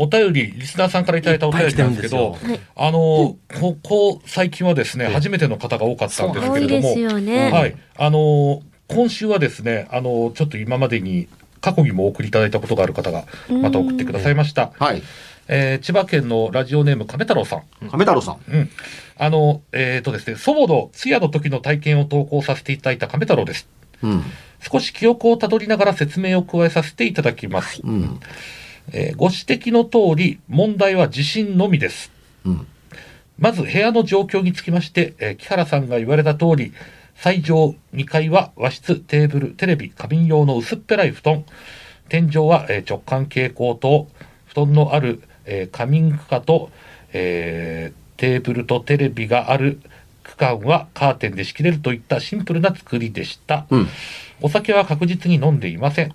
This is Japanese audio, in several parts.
お便り、リスナーさんからいただいたお便りなんですけど、あの、ここ最近はですね、初めての方が多かったんですけれども。はい。あの、今週はですね、あの、ちょっと今までに過去にもお送りいただいたことがある方がまた送ってくださいました。はいえー千葉県のラジオネーム亀太郎さん。亀太郎さんうん。あの、えっ、とですね、祖母の通夜の時の体験を投稿させていただいた亀太郎です。うん少し記憶をたどりながら説明を加えさせていただきます。うんえーご指摘の通り、問題は地震のみです。うんまず部屋の状況につきまして、えー木原さんが言われた通り、最上2階は和室、テーブル、テレビ、花瓶用の薄っぺらい布団、天井は、えー直感蛍光灯、布団のある、えー仮眠区間と、えーテーブルとテレビがある区間はカーテンで仕切れるといったシンプルな作りでした。うんお酒は確実に飲んでいません。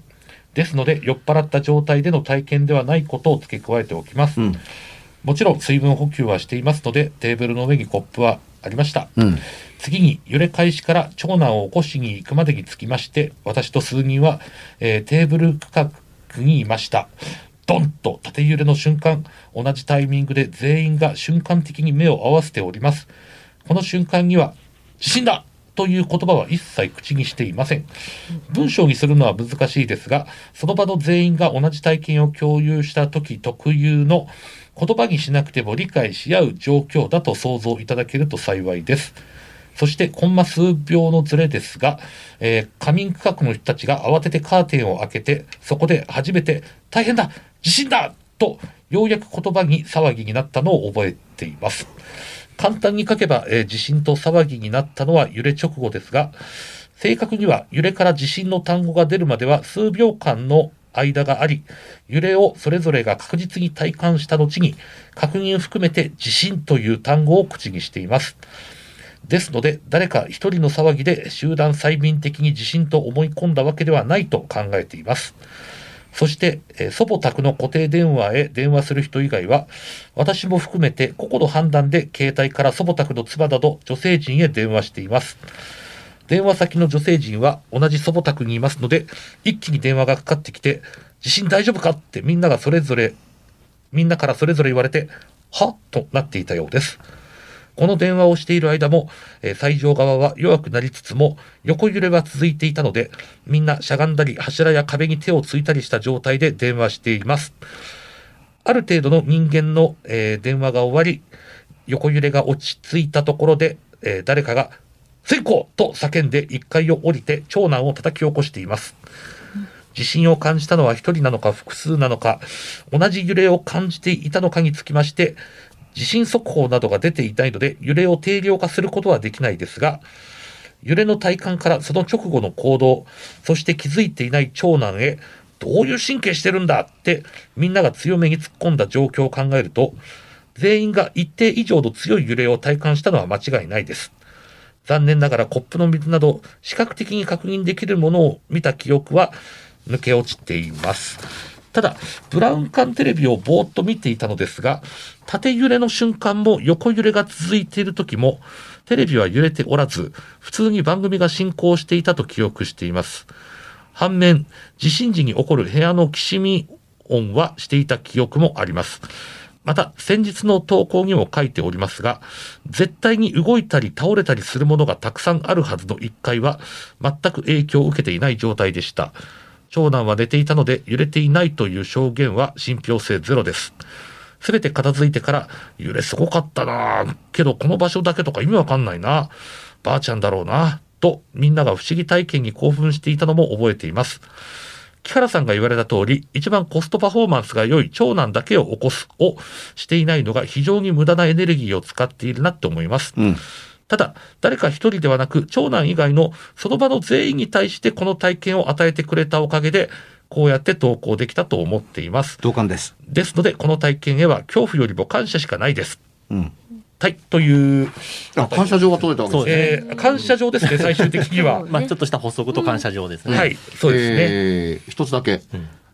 ですので、酔っ払った状態での体験ではないことを付け加えておきます。うんもちろん水分補給はしていますので、テーブルの上にコップはありました。うん次に揺れ開始から長男を起こしに行くまでにつきまして、私と数人は、えーテーブル区画にいました。ドンと縦揺れの瞬間、同じタイミングで全員が瞬間的に目を合わせております。この瞬間には、地震だという言葉は一切口にしていません。文章にするのは難しいですが、その場の全員が同じ体験を共有した時特有の言葉にしなくても理解し合う状況だと想像いただけると幸いです。そして、コンマ数秒のズレですが、えー仮眠区画の人たちが慌ててカーテンを開けて、そこで初めて、大変だ地震だと、ようやく言葉に騒ぎになったのを覚えています。簡単に書けば、えー地震と騒ぎになったのは揺れ直後ですが、正確には揺れから地震の単語が出るまでは数秒間の間があり、揺れをそれぞれが確実に体感した後に、確認含めて地震という単語を口にしています。ですので、誰か一人の騒ぎで集団催眠的に地震と思い込んだわけではないと考えています。そして、えー祖母宅の固定電話へ電話する人以外は、私も含めて個々の判断で携帯から祖母宅の妻など女性陣へ電話しています。電話先の女性陣は同じ祖母宅にいますので、一気に電話がかかってきて、地震大丈夫か？ってみんながそれぞれ、みんなからそれぞれ言われて、は？となっていたようです。この電話をしている間も、えー最上側は弱くなりつつも、横揺れは続いていたので、みんなしゃがんだり、柱や壁に手をついたりした状態で電話しています。ある程度の人間の、えー電話が終わり、横揺れが落ち着いたところで、えー誰かが、先行と叫んで1階を降りて長男を叩き起こしています。地震を感じたのは一人なのか複数なのか、同じ揺れを感じていたのかにつきまして、地震速報などが出ていないので、揺れを定量化することはできないですが、揺れの体感からその直後の行動、そして気づいていない長男へ、どういう神経してるんだって、みんなが強めに突っ込んだ状況を考えると、全員が一定以上の強い揺れを体感したのは間違いないです。残念ながらコップの水など視覚的に確認できるものを見た記憶は抜け落ちています。ただ、ブラウン管テレビをぼーっと見ていたのですが、縦揺れの瞬間も横揺れが続いている時も、テレビは揺れておらず、普通に番組が進行していたと記憶しています。反面、地震時に起こる部屋のきしみ音はしていた記憶もあります。また、先日の投稿にも書いておりますが、絶対に動いたり倒れたりするものがたくさんあるはずの1階は、全く影響を受けていない状態でした。長男は寝ていたので揺れていないという証言は信憑性ゼロです。すべて片付いてから、揺れすごかったなぁけどこの場所だけとか意味わかんないなばあちゃんだろうなとみんなが不思議体験に興奮していたのも覚えています。木原さんが言われた通り、一番コストパフォーマンスが良い長男だけを起こすをしていないのが非常に無駄なエネルギーを使っているなって思います。うん。ただ、誰か一人ではなく、長男以外のその場の全員に対してこの体験を与えてくれたおかげで、こうやって投稿できたと思っています。同感です。ですので、この体験へは恐怖よりも感謝しかないです。うん。はい、という、あ、感謝状が届いたわけですね。えー感謝状ですね、最終的には。まあ、ちょっとした補足と感謝状ですね。はい、そうですね。えー一つだけ、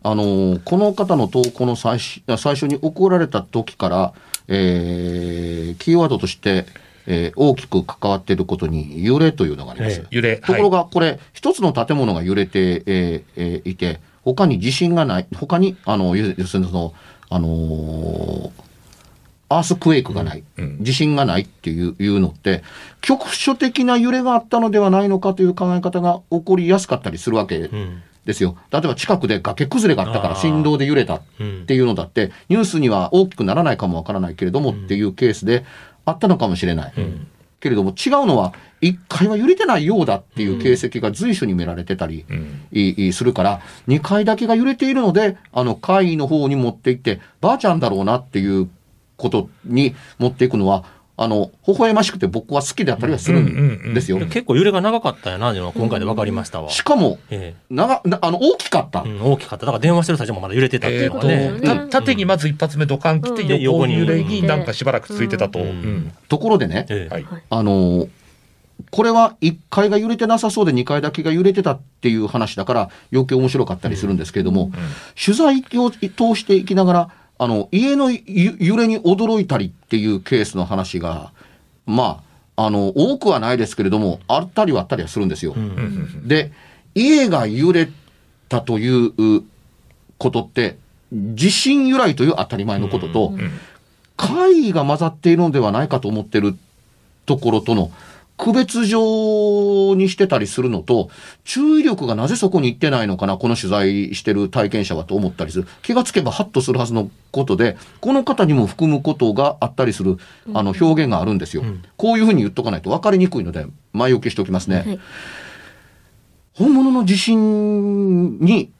あのーこの方の投稿の最初最初に送られた時から、えーキーワードとして、えー大きく関わっていることに揺れというのがあります。え揺れ。ところはいがこれ、一つの建物が揺れて、えーえーいて他に地震がない他にあの要要するにそのあのーアースクエイクがない、うん地震がないっていういうのって局所的な揺れがあったのではないのかという考え方が起こりやすかったりするわけうん。ですよ。例えば近くで崖崩れがあったから振動で揺れたっうんていうのだって、ニュースには大きくならないかもわからないけれどもっていうケースであったのかもしれない。ん。けれども違うのは、1階は揺れてないようだっていう形跡が随所に見られてたり、するから、2階だけが揺れているので、あの階の方に持って行って、ばあちゃんだろうなっていうことに持っていくのは、あの、微笑ましくて僕は好きだったりはするんですよ。結構揺れが長かったんやな、っていうのは今回で分かりましたわ。しかも、え長なあの大きかったえ。うん、大きかった。だから電話してる最中もまだ揺れてたっていえうのがね。ーと、た縦にまず一発目ドカン来て、うん横揺れになんかしばらく続いてたと。うんうんところでね、ええはい。あのこれは1階が揺れてなさそうで2階だけが揺れてたっていう話だから余計面白かったりするんですけれども、取材を通していきながらあの家のゆ揺れに驚いたりっていうケースの話がまああの多くはないですけれどもあったりはあったりはするんですよ。で家が揺れたということって地震由来という当たり前のことと、ん怪異が混ざっているのではないかと思ってるところとの区別上にしてたりするのと注意力がなぜそこに行ってないのかなこの取材してる体験者はと思ったりする。気がつけばハッとするはずのことでこの方にも含むことがあったりするあの表現があるんですよ、ん。こういうふうに言っとかないと分かりにくいので前置きしておきますね。はい。本物の地震に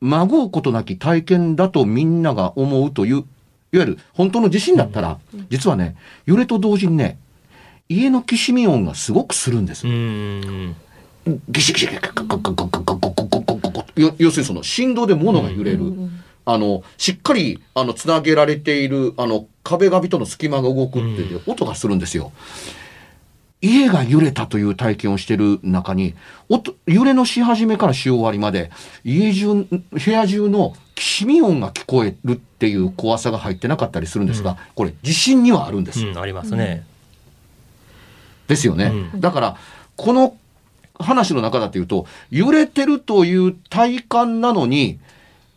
まごうことなき体験だとみんなが思うという、いわゆる本当の地震だったら、実はね、揺れと同時にね、家のきしみ音がすごくするんですう。ん。ギシギシギシガッガッガッガッガッガッガッガッガッガッガッガッガッよ要するにその振動で物が揺れる。あの、しっかり、あの、つなげられている、あの、壁紙との隙間が動くっていう音がするんですよ。家が揺れたという体験をしている中に、音、揺れのし始めからし終わりまで、家中、部屋中のきしみ音が聞こえるっていう怖さが入ってなかったりするんですが、これ、地震にはあるんです。うん、ありますね。ですよね。うんだから、この話の中だというと、揺れてるという体感なのに、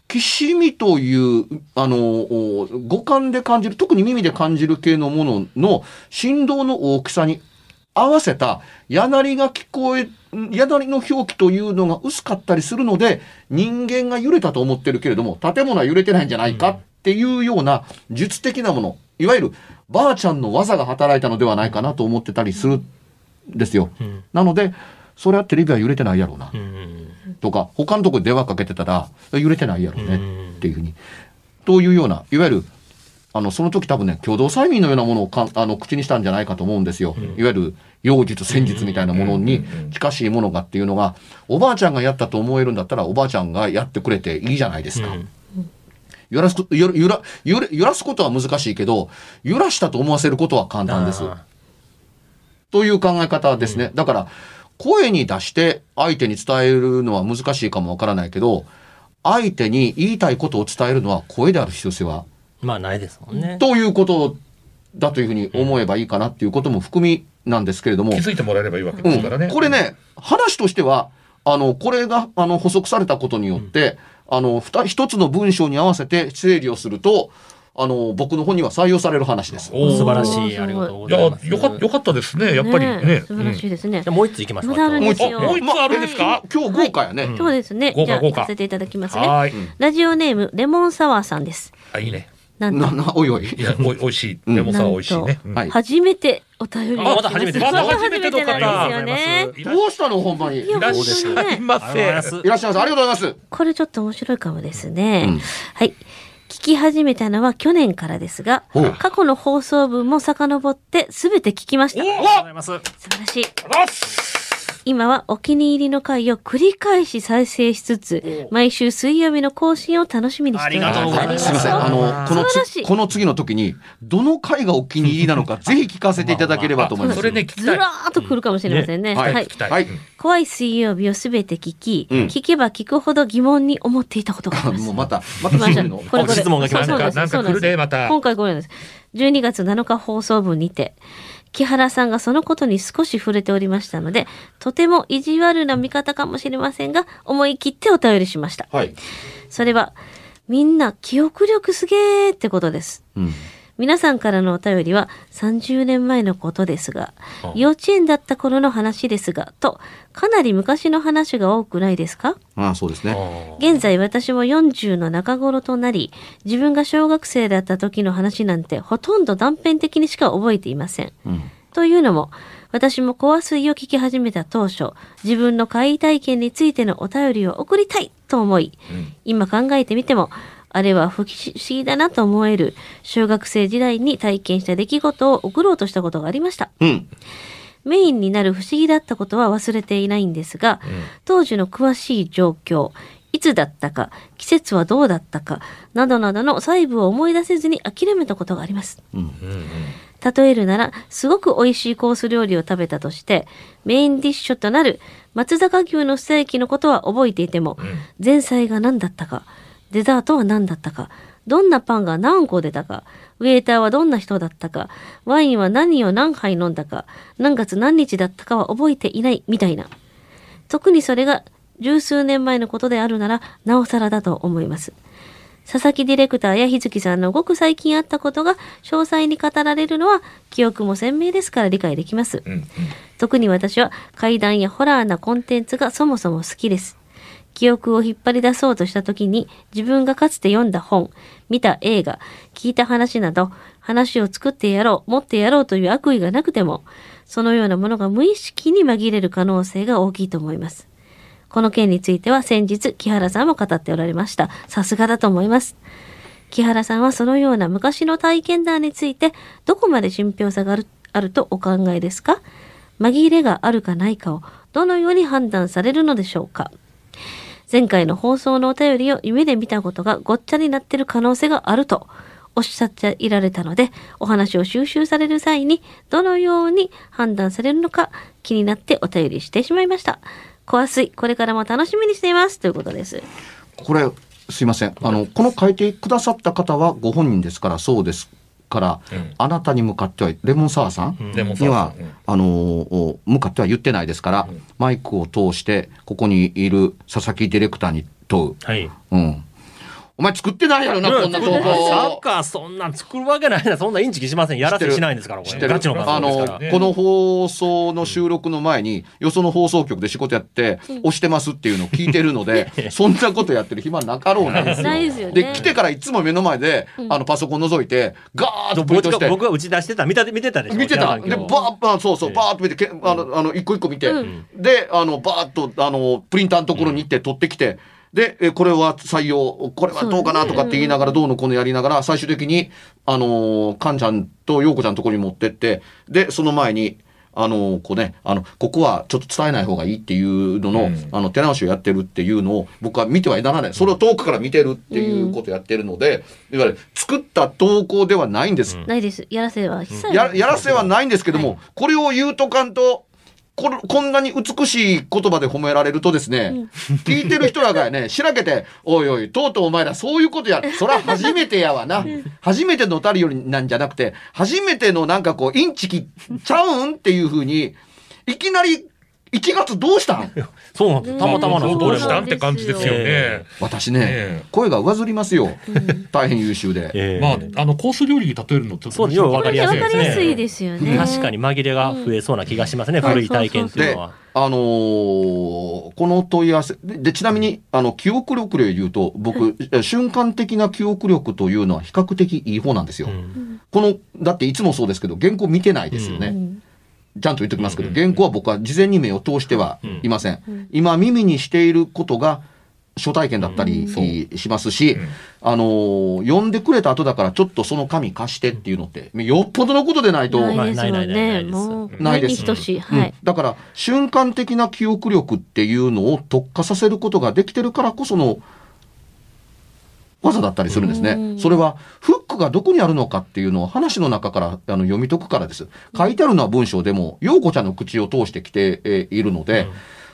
きしみという、あの、お五感で感じる、特に耳で感じる系のものの振動の大きさに合わせた、やなりが聞こえ、やなりの表記というのが薄かったりするので、人間が揺れたと思ってるけれども、建物は揺れてないんじゃないかっていうような術的なもの、いわゆるばあちゃんの技が働いたのではないかなと思ってたりするんですよ。うん。なので、それはテレビは揺れてないやろうなう。ん。とか、他のとこ電話かけてたら、揺れてないやろうねうんっていうふうに。というような、いわゆる、あの、その時多分ね、共同催眠のようなものをかあの口にしたんじゃないかと思うんですよ。いわゆる、妖術、戦術みたいなものに近しいものがっていうのが、おばあちゃんがやったと思えるんだったら、おばあちゃんがやってくれていいじゃないですか。揺らすこ揺ら揺ら揺らすことは難しいけど、揺らしたと思わせることは簡単です。あという考え方ですね。だから、声に出して相手に伝えるのは難しいかもわからないけど、相手に言いたいことを伝えるのは声である必要性は、まあないですもんね。ということだというふうに思えばいいかなっていうことも含みなんですけれども、気づいてもらえればいいわけですからね。うん、これね、話としては、あの、これが、あの、補足されたことによって、あの、ふた一つの文章に合わせて整理をすると、あの、僕の本には採用される話です。素晴らしい。ありがとうごいや、ざいます。よかよかったですね。やっぱりね。素晴らしいですねじゃ。あもう一つ行きましょう。もう一つあるんですか？今日豪華やね。うんそうですね。じゃあ、豪華豪華行かせていただきますうんね。ラジオネーム、レモンサワーさんです。あ、いいね。なんと、なな、おいおい。いや、おい、おいしい。レモンサワー美味しいね。うんはい初めてお便りがあまた初めて来ましたまた初めての方初めてなんですよね。いらどうしたのほんまに？いいやいらっしゃいまありがとうございませ。すらっしゃいませ。ありがとうございます。これちょっと面白いかもですね。うんはい。聞き始めたのは去年からですがほう、過去の放送分も遡ってすべて聞きました。お素ありがとうございます。晴らしい。あっす今はお気に入りの回を繰り返し再生しつつ、毎週水曜日の更新を楽しみにしております。ありがとうございますすみません。あの、このこの次の時に、どの回がお気に入りなのか、ぜひ聞かせていただければと思います。それね、ずら。ーっと来るかもしれませんね。はい。はいうん怖い水曜日をすべて聞き、うん聞けば聞くほど疑問に思っていたことがあります。もうまた、また来ました来るの。これこれ質問が来ましたなんか来るでまた今回これです。12月7日放送分にて、木原さんがそのことに少し触れておりましたので、とても意地悪な見方かもしれませんが、思い切ってお便りしました。はい。それは、みんな記憶力すげーってことです。うん。皆さんからのお便りは30年前のことですがあ、幼稚園だった頃の話ですが、と、かなり昔の話が多くないですか？ああ、そうですね。現在私も40の中頃となり、自分が小学生だった時の話なんてほとんど断片的にしか覚えていません。うん。というのも、私もコア水を聞き始めた当初、自分の怪異体験についてのお便りを送りたいと思い、うん今考えてみても、あれは不思議だなと思える小学生時代に体験した出来事を送ろうとしたことがありました。うん。メインになる不思議だったことは忘れていないんですが、当時の詳しい状況、いつだったか、季節はどうだったか、などなどの細部を思い出せずに諦めたことがあります。うん。うんうん例えるなら、すごく美味しいコース料理を食べたとして、メインディッシュとなる松坂牛のステーキのことは覚えていても、前菜が何だったか、デザートは何だったか、どんなパンが何個出たか、ウェイターはどんな人だったか、ワインは何を何杯飲んだか、何月何日だったかは覚えていないみたいな。特にそれが十数年前のことであるなら、なおさらだと思います。佐々木ディレクターや日月さんのごく最近あったことが詳細に語られるのは記憶も鮮明ですから理解できます。うんうん特に私は怪談やホラーなコンテンツがそもそも好きです。記憶を引っ張り出そうとした時に自分がかつて読んだ本、見た映画、聞いた話など話を作ってやろう、持ってやろうという悪意がなくても、そのようなものが無意識に紛れる可能性が大きいと思います。この件については先日木原さんも語っておられました。さすがだと思います。木原さんはそのような昔の体験談についてどこまで信憑性があるあるとお考えですか？紛れがあるかないかをどのように判断されるのでしょうか？前回の放送のお便りを夢で見たことがごっちゃになってる可能性があるとおっしゃっていられたので、お話を収集される際にどのように判断されるのか気になってお便りしてしまいました。コア水、これからも楽しみにしています。ということです。これ、すいません。あの、この書いてくださった方はご本人ですから、そうですから、うんあなたに向かっては、レモンサワーさんにはあのー向かっては言ってないですから、マイクを通して、ここにいる佐々木ディレクターに問う。はい。うん。お前作ってないやろな、こんな投サッ稿。カーそんなん作るわけないな。そんなインチキしません。やらせしないんですから、これ。知ってるガチのあの番組ですから。ねこの放送の収録の前に、よその放送局で仕事やって、押してますっていうのを聞いてるので、そんなことやってる暇なかろうなんですよ。ないですよねで、来てからいつも目の前で、あの、パソコン覗いて、ガーッとプリントして、僕が打ち出してた見た見てたでしょ？見てた。で、皆さん今日バーそうそう、ええバーッと見て、けあの、あの、一個一個見て、うんで、あの、バーッと、あの、プリンターのところに行って取ってきて、で、えこれは採用、これはどうかなとかって言いながら、どうのこうのやりながら、最終的に、あの、カンちゃんとヨーコちゃんのところに持ってって、で、その前に、あの、こうね、あの、ここはちょっと伝えない方がいいっていうのの、うんあの、手直しをやってるっていうのを、僕は見てはいならない。それを遠くから見てるっていうことをやってるので、いわゆる作った投稿ではないんです。ないです。やらせはややらせはないんですけども、これを言うとかんとこれこんなに美しい言葉で褒められるとですね、聞いてる人らがね、しらけて、おいおい、とうとうお前らそういうことや。そら初めてやわな。初めてのたりよりなんじゃなくて、初めてのなんかこう、インチキちゃうんっていうふうに、いきなり、1月どうしたん？そうなんです。たまたまなんど。うしたんって感じですよねえ。私ね、ええ声が上ずりますよ。大変優秀で。ええまあ、あの、コース料理に例えるのって、そうようわかりやすいですねわかりやすいですよね。確かに紛れが増えそうな気がしますね、古い体験っていうで、のは。あのーこの問い合わせででちなみにあの記憶力で言うと僕、瞬間的な記憶力というのは比較的いい方なんですよ。うんこのだっていつもそうですけど原稿見てないですよね。うんちゃんと言っておきますけど、うん原稿は僕は事前に目を通してはいません。うん。今耳にしていることが初体験だったりうん。しますし、うん。あのー読んでくれた後だからちょっとその紙貸してっていうのって、よっぽどのことでないと、ないですもんないないないない。ね。ない。です。だから瞬間的な記憶力っていうのを特化させることができてるからこその技だったりするんですね。うんそれはフックがどこにあるのかっていうのを話の中からあの読み解くからです。書いてあるのは文章でも、陽子ちゃんの口を通してきて、えーいるので、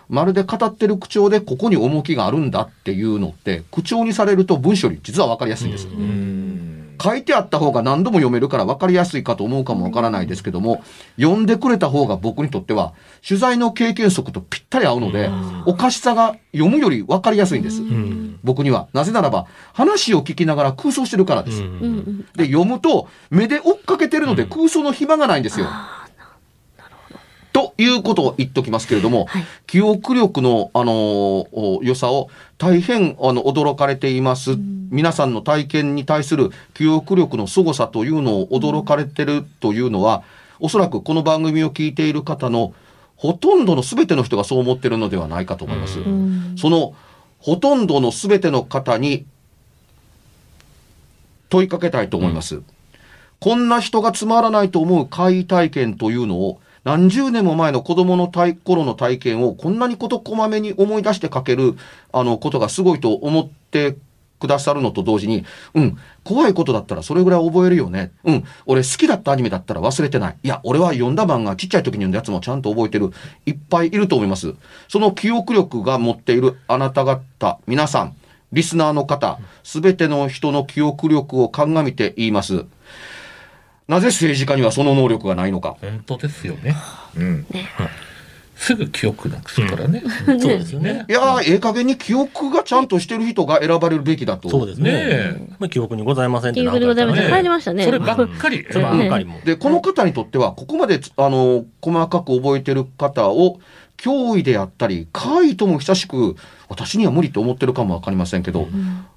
まるで語ってる口調でここに重きがあるんだっていうのって、口調にされると文章より実は分かりやすいんです。書いてあった方が何度も読めるから分かりやすいかと思うかもわからないですけども、読んでくれた方が僕にとっては、取材の経験則とぴったり合うので、おかしさが読むより分かりやすいんです。うん僕には。なぜならば、話を聞きながら空想してるからです。うんうんうん。で、読むと、目で追っかけてるので空想の暇がないんですよ。ということを言っときますけれども、はい記憶力の、あのーお良さを大変あの驚かれています、皆さんの体験に対する記憶力の凄さというのを驚かれてるというのは、おそらくこの番組を聞いている方のほとんどの全ての人がそう思ってるのではないかと思います。うんそのほとんどの全ての方に問いかけたいと思います。こんな人がつまらないと思う怪異体験というのを何十年も前の子供の体頃の体験をこんなに事こまめに思い出して書けるあのことがすごいと思ってくださるのと同時に、うん、怖いことだったらそれぐらい覚えるよね。うん、俺好きだったアニメだったら忘れてない。いや、俺は読んだ漫画、ちっちゃい時に読んだやつもちゃんと覚えてる。いっぱいいると思います。その記憶力が持っているあなた方、皆さん、リスナーの方、すべての人の記憶力を鑑みて言います。なぜ政治家にはその能力がないのか。本当ですよね。うん。すぐ記憶なくすからね。そうですよね。いやー、ええ加減に記憶がちゃんとしてる人が選ばれるべきだと。そうですねね。まあ記憶にございませんって記憶にございません。ね入りましたね。そればっかり。そればっかりも。で、この方にとっては、ここまでつ、あの、細かく覚えてる方を、脅威であったり、怪異とも久しく、私には無理と思ってるかもわかりませんけど、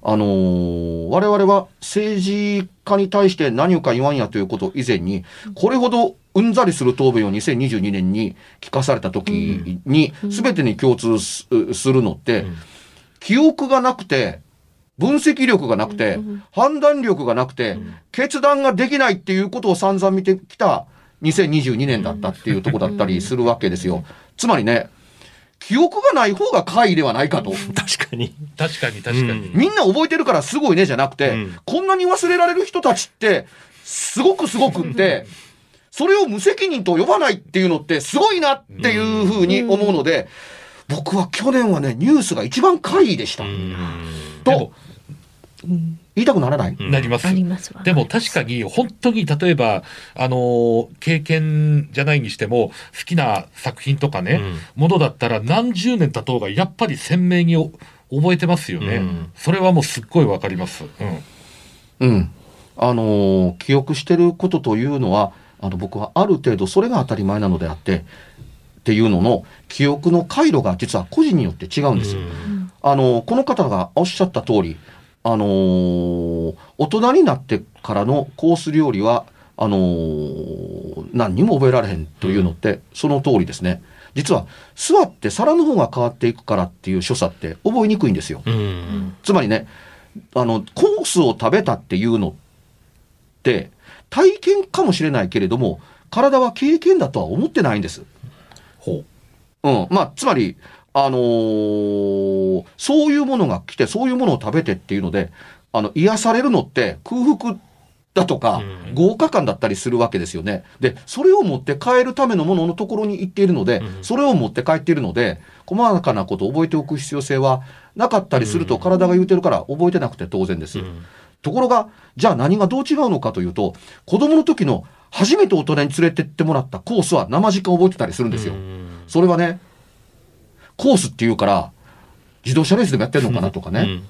あのー我々は政治家に対して何をか言わんやということ以前に、これほどうんざりする答弁を2022年に聞かされた時に、全てに共通すするのって、記憶がなくて、分析力がなくて、判断力がなくて、決断ができないっていうことを散々見てきた2022年だったっていうとこだったりするわけですよ。つまりね、記憶がない方が怪異ではないかと。確かに。確かに確かに。うん。みんな覚えてるからすごいねじゃなくて、うん。こんなに忘れられる人たちって、すごくすごくって、それを無責任と呼ばないっていうのってすごいなっていうふうに思うので、僕は去年はね、ニュースが一番怪異でした。と言いたくならない、うん。なりますますわ。でも確かに本当に例えば、あのー経験じゃないにしても好きな作品とかね、ものだったら何十年経とうがやっぱり鮮明にお覚えてますよね、うん。それはもうすっごいわかります。うん。うん。あのー記憶してることというのは、あの、僕はある程度それが当たり前なのであって、っていうのの記憶の回路が実は個人によって違うんですよ。あの、この方がおっしゃった通り、あのー大人になってからのコース料理は、あのー何にも覚えられへんというのって、その通りですね。実は、座って皿の方が変わっていくからっていう所作って覚えにくいんですよ。うん。つまりね、あの、コースを食べたっていうのって、体験かもしれないけれども、体は経験だとは思ってないんです。ほうん。まあ、つまり、あのーそういうものが来て、そういうものを食べてっていうので、あの、癒されるのって空腹だとか、うん豪華感だったりするわけですよね。で、それを持って帰るためのもののところに行っているので、うんそれを持って帰っているので、細かなことを覚えておく必要性はなかったりすると体が言うてるから覚えてなくて当然です。うんところが、じゃあ何がどう違うのかというと、子供の時の初めて大人に連れてってもらったコースは生実家覚えてたりするんですよ。うんそれはね、コースっていうから、自動車レースでもやってるのかなとかね。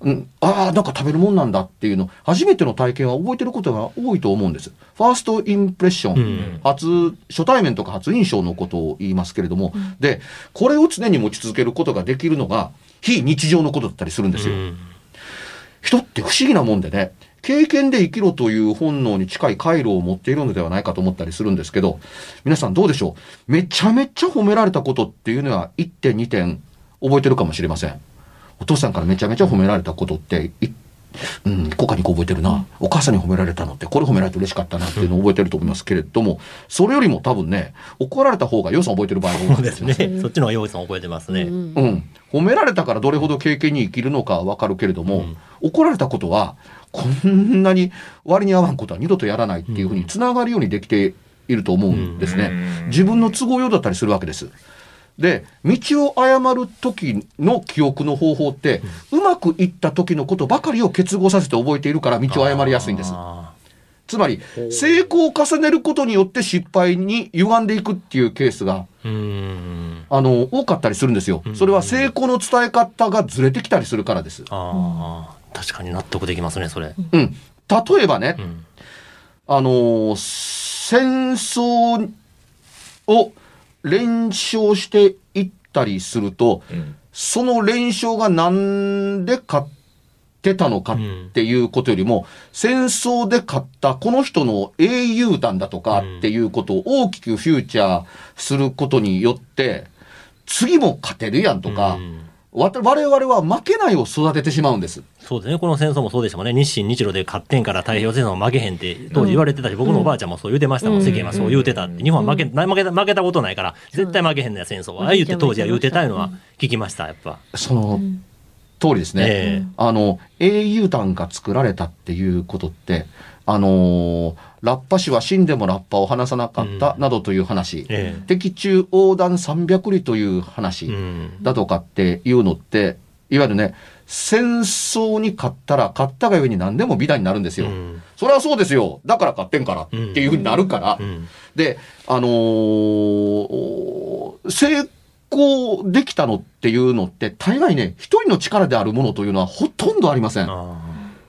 うん、ああ、なんか食べるもんなんだっていうの、初めての体験は覚えてることが多いと思うんです。ファーストインプレッション、うん初、初対面とか初印象のことを言いますけれども、で、これを常に持ち続けることができるのが、非日常のことだったりするんですよ。うん人って不思議なもんでね、経験で生きろという本能に近い回路を持っているのではないかと思ったりするんですけど、皆さんどうでしょう？めちゃめちゃ褒められたことっていうのは1点2点覚えてるかもしれません。お父さんからめちゃめちゃ褒められたことって、1うん、1個か2個覚えてるな。お母さんに褒められたのって、これ褒められて嬉しかったなっていうのを覚えてると思いますけれども、それよりも多分ね、怒られた方が予算覚えてる場合が多いです。ね。そっちの方が用意さん覚えてますね。うんうん、褒められたからどれほど経験に生きるのかはわかるけれども、うん怒られたことはこんなに割に合わんことは二度とやらないっていうふうにつながるようにできていると思うんですね。うん自分の都合用だったりするわけです。で道を誤る時の記憶の方法って、うまくいった時のことばかりを結合させて覚えているから道を誤りやすいんです。あつまり成功を重ねることによって失敗に歪んでいくっていうケースが。あの、多かったりするんですよう。んそれは成功の伝え方がずれてきたりするからです。ああ、確かに納得できますね、それ。うん。例えばねう、ん。あのー戦争を連勝していったりすると、うん。その連勝がなんで勝ってたのかっていうことよりも、戦争で勝ったこの人の英雄談だとかっていうことを大きくフューチャーすることによって、次も勝てるやんとか、うん我々は負けないを育ててしまうんです。そうですね。この戦争もそうでしたもんね。日清日露で勝ってんから太平洋戦争は負けへんって当時言われてたし、僕のおばあちゃんもそう言うてましたもん。うん世間はそう言うてたって。日本は負け、な負けた、負けたことないから、絶対負けへんのや、戦争は。ああ言って当時は言うてたいうのは聞きました、やっぱ。その通りですね。えあの、英雄団が作られたっていうことって、あのーラッパ師は死んでもラッパを離さなかった、うんなどという話、え敵中横断300里という話。だとかっていうのって、いわゆるね、戦争に勝ったら勝ったがゆえに何でも美談になるんですよ。うんそれはそうですよ。だから勝ってんからっていうふうになるから。うんで、あのー成功できたのっていうのって、大概ね、一人の力であるものというのはほとんどありません。あ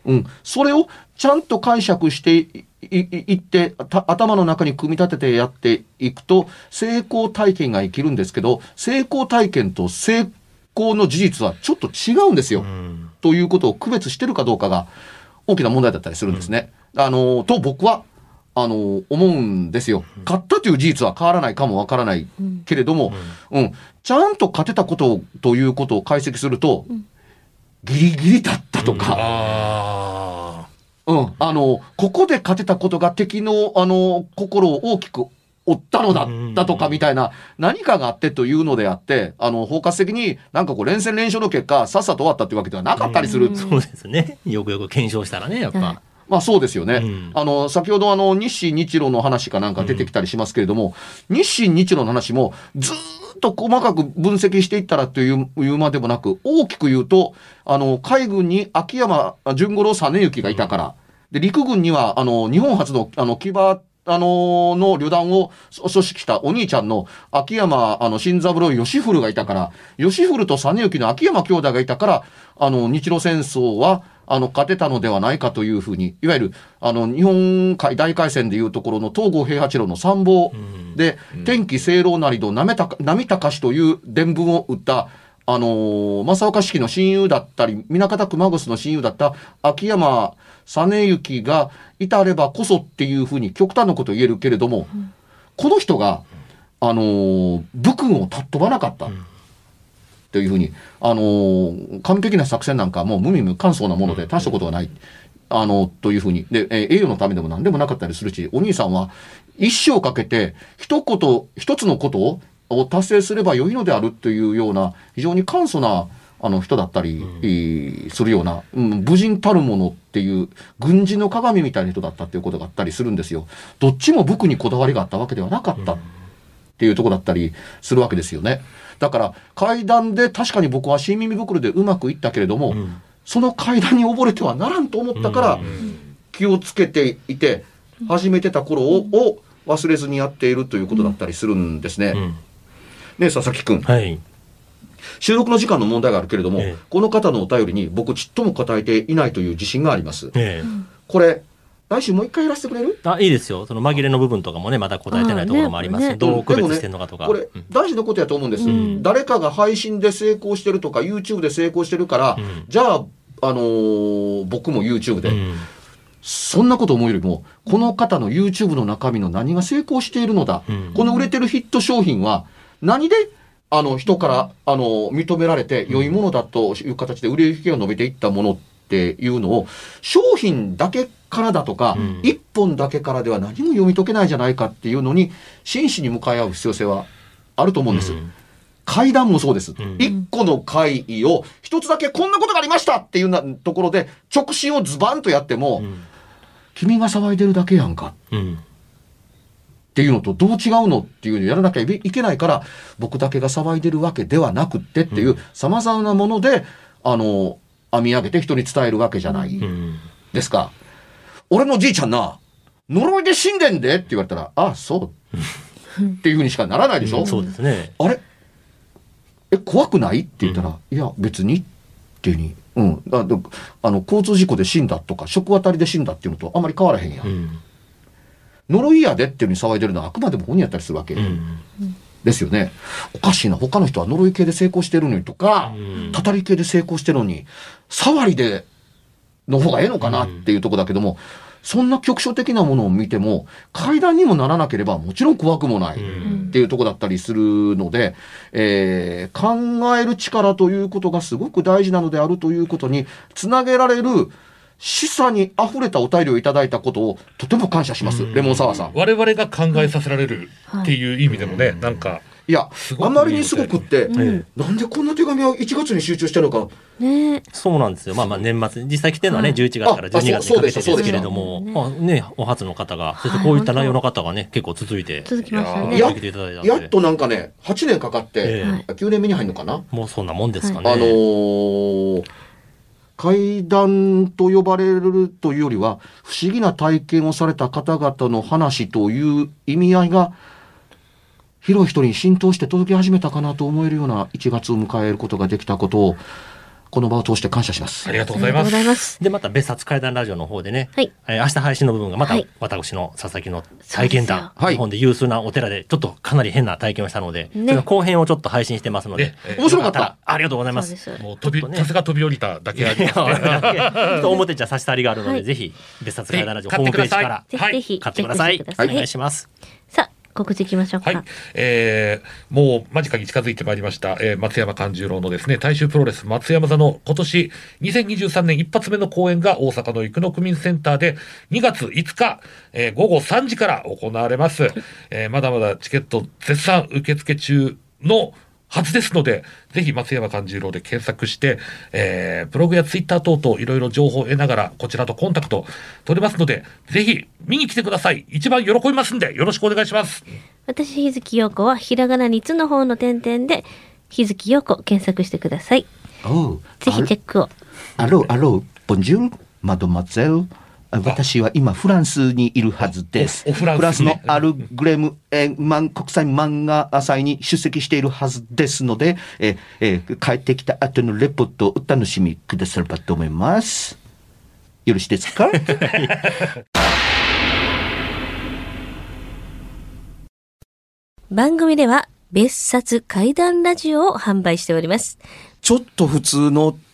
うん。それをちゃんと解釈していってた頭の中に組み立ててやっていくと、成功体験が生きるんですけど、成功体験と成功の事実はちょっと違うんですあよ。うんということを区別してるかどうかが大きな問題だったりするんですね。あの、と僕は、あの、思うんですよ。勝ったという事実は変わらないかもわからないけれども、うん、ちゃんと勝てたことということを解析すると、ギリギリだったとか、あうん、あの、ここで勝てたことが敵の、あの、心を大きく折ったのだったとかみたいな、何かがあってというのであって、あの、包括的になんかこう連戦連勝の結果、さっさと終わったというわけではなかったりする。うん。そうですね。よくよく検証したらね、やっぱ。はいまあそうですよね。うん。あの、先ほどあの、日清日露の話かなんか出てきたりしますけれども、日清日露の話もずーっと細かく分析していったらといういうまでもなく、大きく言うと、あの、海軍に秋山純五郎実行がいたから、で、陸軍には、あの、日本初の、あの、騎馬、あのの旅団を組織したお兄ちゃんの秋山、あの、新三郎義古がいたから、義古と実行の秋山兄弟がいたから、あの、日露戦争は、あの、勝てたのではないかというふうに、いわゆる、あの、日本海大海戦でいうところの東郷平八郎の参謀うん。で、天気清老なりの波高波高しという伝聞を打った、あのー正岡式の親友だったり、南方熊楠の親友だった秋山実行がいたればこそっていうふうに極端なことを言えるけれども、この人が、あのー武君を尊ばなかった。というふうに、あのー完璧な作戦なんかもう無味無感想なもので大したことはない。あの、というふうに。で、えー栄誉のためでも何でもなかったりするし、お兄さんは一生かけて一言、一つのことを達成すれば良いのであるというような非常に簡素な、あの人だったり、えーするような、うん、武人たるものっていう軍事の鏡みたいな人だったっていうことがあったりするんですよ。どっちも武にこだわりがあったわけではなかったっていうところだったりするわけですよね。だから階段で確かに僕は新耳袋でうまくいったけれども、うんその階段に溺れてはならんと思ったから、気をつけていて始めてた頃をを忘れずにやっているということだったりするんですね。うんね佐々木くんはい。収録の時間の問題があるけれども、ええこの方のお便りに僕ちっとも答えていないという自信があります。ええこれ来週もう一回やらせてくれる？あ、いいですよ。その紛れの部分とかもね、まだ答えてないところもありますどう区別してんのかとか。これうん。大事なことやと思うんです、うん。誰かが配信で成功してるとか YouTube で成功してるから、うん。じゃあ、あのー僕も YouTube で、うん。そんなこと思うよりもこの方の YouTube の中身の何が成功しているのだ、うん。この売れてるヒット商品は何であの人からあの認められて良いものだという形で売れ行きが伸びていったものっていうのを商品だけからだとか、うん。一本だけからでは何も読み解けないじゃないかっていうのに真摯に向かい合う必要性はあると思うんです。うん。階段もそうです。ん。一個の会議を一つだけこんなことがありましたっていうなところで直進をズバンとやっても、うん。君が騒いでるだけやんかうん。っていうのとどう違うのっていうのをやらなきゃいけないから僕だけが騒いでるわけではなくってっていう様々なものであの編み上げて人に伝えるわけじゃないうんですか。俺のじいちゃんな呪いで死んでんでって言われたらあそうっていうふうにしかならないでしょ。そうですね。あれ？え、怖くない？って言ったら、いや、別にっていうふうに。うん。あの、交通事故で死んだとか、食当たりで死んだっていうのとあんまり変わらへんやん。うん呪いやでっていうふうに騒いでるのはあくまでも本人やったりするわけ。うんですよね。おかしいな。他の人は呪い系で成功してるのにとか、うんたたり系で成功してるのに、触りで、の方がええのかなっていうとこだけども、そんな局所的なものを見ても、階段にもならなければもちろん怖くもない。うんっていうとこだったりするので、えー考える力ということがすごく大事なのであるということにつなげられる示唆に溢れたお便りをいただいたことをとても感謝します、レモンサワーさん。我々が考えさせられるっていう意味でもね、なんか、いやあまりにすごくって、ええなんでこんな手紙を1月に集中してるのか、ね。そうなんですよ。まあまあ年末、実際来てるのはね、はい11月から12月にかけてあですけれども、まあね、お初の方が、そしてはいこういった内容の方がね、結構続いて、続きましたね。や続けていただいたので。やっとなんかね、8年かかって、ええはい。9年目に入るのかな。もうそんなもんですかね。あの階段と呼ばれるというよりは、不思議な体験をされた方々の話という意味合いが、広い人に浸透して届き始めたかなと思えるような1月を迎えることができたことを、この場を通して感謝しますあ。りがとうごございます。ます。で、また別冊怪談ラジオの方でね、はいえー明日配信の部分がまたはい私の佐々木の体験談、はい日本で有数なお寺でちょっとかなり変な体験をしたので、ね後編をちょっと配信してますので面白かったありがとうございま。すす。もう飛び、ちょっとね風が飛び降りただけありますね。表じゃ差し障りがあるので、はいぜひ別冊怪談ラジオぜホームページから買ってくださいお願いします。さあ、告知いきましょうか。はい、えー、もう間近に近づいてまいりました、えー松山勘十郎のですね大衆プロレス松山座の今年2023年一発目の公演が大阪の生野区民センターで2月5日、えー午後3時から行われます、えーまだまだチケット絶賛受付中のはずですので、ぜひ松山勘十郎で検索して、えーブログやツイッター等々いろいろ情報を得ながら、こちらとコンタクト取れますので、ぜひ見に来てください。一番喜びますんで、よろしくお願いします。私、日月陽子はひらがなにつの方の点々で、日月陽子検索してください。ぜひチェックを。アロー、アロー、ボンジュール、マドマゼル。あ私は今フランスにいるはずです。おおフランスねのアルグレム、えーマン国際漫画祭に出席しているはずですので、えーえー帰ってきた後のレポートをお楽しみくださればと思います。よろしいですか？番組では、別冊怪談ラジオを販売しております。ちょっと普通の